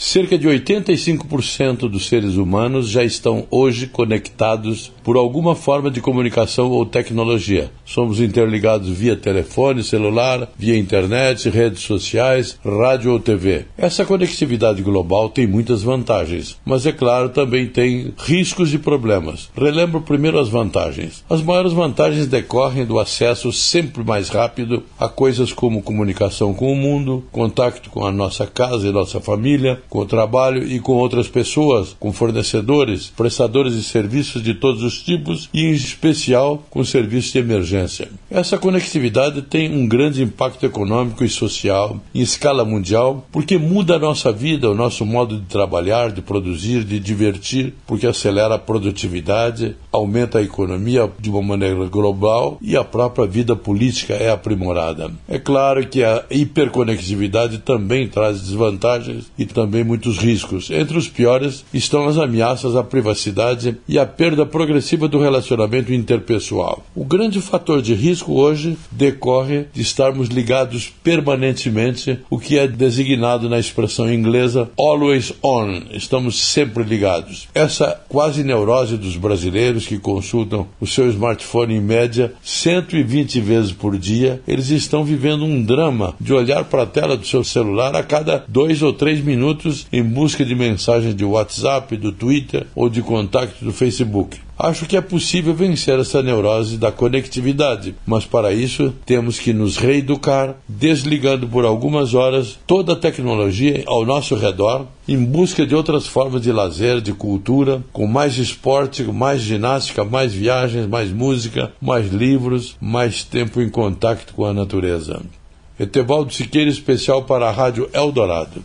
Cerca de 85% dos seres humanos já estão hoje conectados por alguma forma de comunicação ou tecnologia. Somos interligados via telefone, celular, via internet, redes sociais, rádio ou TV. Essa conectividade global tem muitas vantagens, mas é claro também tem riscos e problemas. Relembro primeiro as vantagens. As maiores vantagens decorrem do acesso sempre mais rápido a coisas como comunicação com o mundo, contato com a nossa casa e nossa família, com o trabalho e com outras pessoas, com fornecedores, prestadores de serviços de todos os tipos e, em especial, com serviços de emergência. Essa conectividade tem um grande impacto econômico e social em escala mundial porque muda a nossa vida, o nosso modo de trabalhar, de produzir, de divertir, porque acelera a produtividade, aumenta a economia de uma maneira global e a própria vida política é aprimorada. É claro que a hiperconectividade também traz desvantagens e também muitos riscos. Entre os piores estão as ameaças à privacidade e a perda progressiva do relacionamento interpessoal. O grande fator de risco hoje decorre de estarmos ligados permanentemente, o que é designado na expressão inglesa always on. Estamos sempre ligados. Essa quase neurose dos brasileiros que consultam o seu smartphone em média 120 vezes por dia, eles estão vivendo um drama de olhar para a tela do seu celular a cada dois ou três minutos em busca de mensagens de WhatsApp, do Twitter ou de contato do Facebook. Acho que é possível vencer essa neurose da conectividade, mas para isso temos que nos reeducar, desligando por algumas horas toda a tecnologia ao nosso redor, em busca de outras formas de lazer, de cultura, com mais esporte, mais ginástica, mais viagens, mais música, mais livros, mais tempo em contato com a natureza. Etevaldo Siqueira, especial para a Rádio Eldorado.